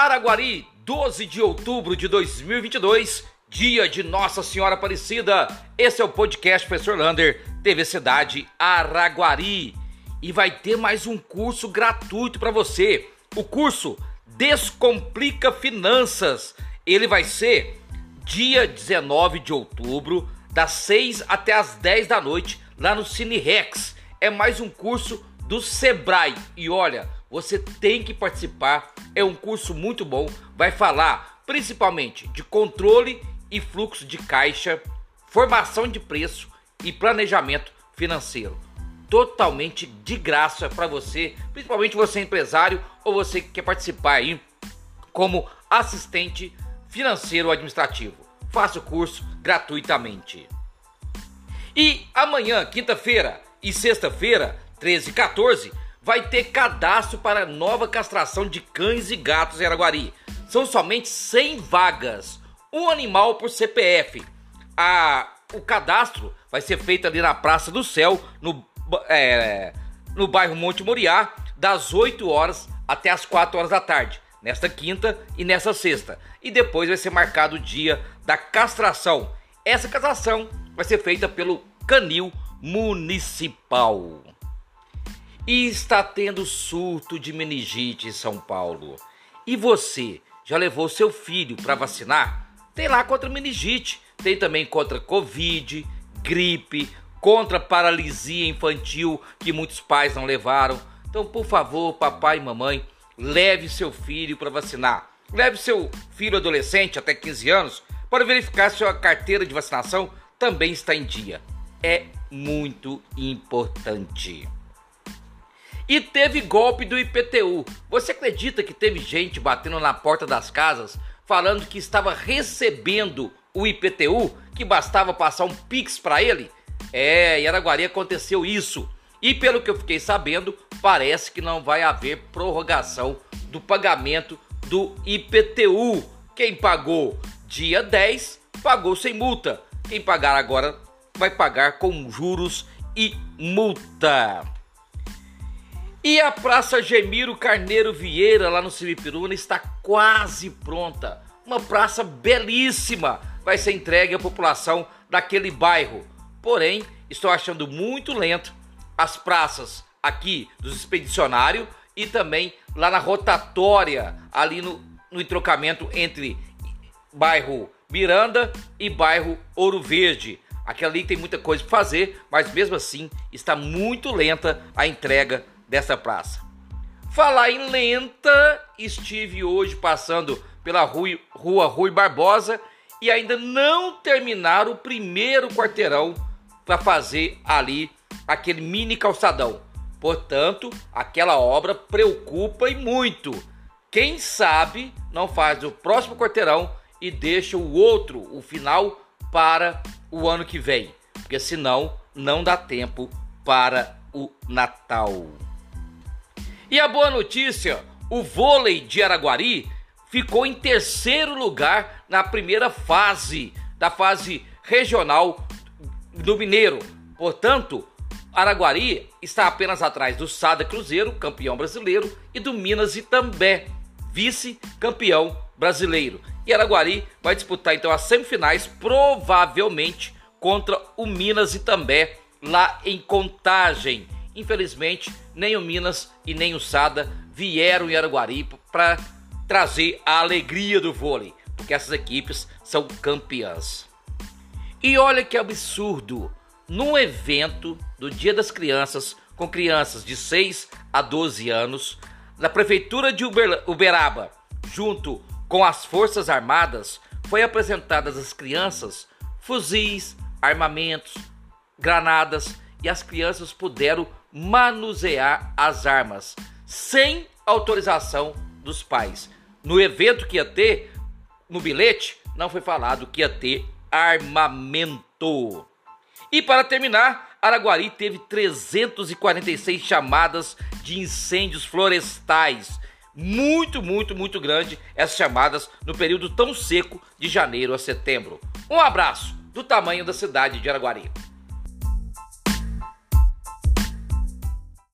Araguari, 12 de outubro de 2022, dia de Nossa Senhora Aparecida. Esse é o podcast Professor Lander, TV Cidade Araguari. E vai ter mais um curso gratuito para você. O curso Descomplica Finanças. Ele vai ser dia 19 de outubro, das 6 até as 10 da noite, lá no Cine Rex. É mais um curso do Sebrae. E olha, você tem que participar. É um curso muito bom. Vai falar principalmente de controle e fluxo de caixa, formação de preço e planejamento financeiro. Totalmente de graça para você, principalmente você empresário ou você que quer participar aí como assistente financeiro administrativo. Faça o curso gratuitamente. E amanhã, quinta-feira e sexta-feira, 13 e 14, vai ter cadastro para nova castração de cães e gatos em Araguari. São somente 100 vagas, um animal por CPF. A, o cadastro vai ser feito ali na Praça do Céu, no, é, no bairro Monte Moriá, das 8 horas até as 4 horas da tarde, nesta quinta e nesta sexta. E depois vai ser marcado o dia da castração. Essa castração vai ser feita pelo Canil Municipal. E está tendo surto de meningite em São Paulo. E você já levou seu filho para vacinar? Tem lá contra meningite, tem também contra Covid, gripe, contra paralisia infantil que muitos pais não levaram. Então, por favor, papai e mamãe, leve seu filho para vacinar. Leve seu filho adolescente até 15 anos para verificar se a carteira de vacinação também está em dia. É muito importante. E teve golpe do IPTU. Você acredita que teve gente batendo na porta das casas falando que estava recebendo o IPTU, que bastava passar um Pix para ele? É, em Araguari aconteceu isso. E pelo que eu fiquei sabendo, parece que não vai haver prorrogação do pagamento do IPTU. Quem pagou dia 10 pagou sem multa. Quem pagar agora vai pagar com juros e multa. E a Praça Gemiro Carneiro Vieira, lá no Cibipiruna, está quase pronta. Uma praça belíssima. Vai ser entregue à população daquele bairro. Porém, estou achando muito lento as praças aqui dos expedicionários e também lá na rotatória, ali no, no entrocamento entre bairro Miranda e bairro Ouro Verde. Aquela ali tem muita coisa para fazer, mas mesmo assim está muito lenta a entrega dessa praça. Falar em lenta, estive hoje passando pela rua, rua Rui Barbosa e ainda não terminaram o primeiro quarteirão para fazer ali aquele mini calçadão. Portanto, aquela obra preocupa e muito. Quem sabe não faz o próximo quarteirão e deixa o outro, o final, para o ano que vem, porque senão não dá tempo para o Natal. E a boa notícia: o vôlei de Araguari ficou em terceiro lugar na primeira fase da fase regional do Mineiro. Portanto, Araguari está apenas atrás do Sada Cruzeiro, campeão brasileiro, e do Minas Itambé, vice-campeão brasileiro. E Araguari vai disputar então as semifinais, provavelmente contra o Minas Itambé, lá em Contagem. Infelizmente, nem o Minas e nem o Sada vieram em Araguari para trazer a alegria do vôlei, porque essas equipes são campeãs. E olha que absurdo! Num evento do Dia das Crianças, com crianças de 6 a 12 anos, na Prefeitura de Uberaba, junto com as Forças Armadas, foi apresentadas às crianças fuzis, armamentos, granadas e as crianças puderam manusear as armas sem autorização dos pais. No evento que ia ter, no bilhete, não foi falado que ia ter armamento. E para terminar, Araguari teve 346 chamadas de incêndios florestais. Muito, muito, muito grande essas chamadas no período tão seco de janeiro a setembro. Um abraço do tamanho da cidade de Araguari.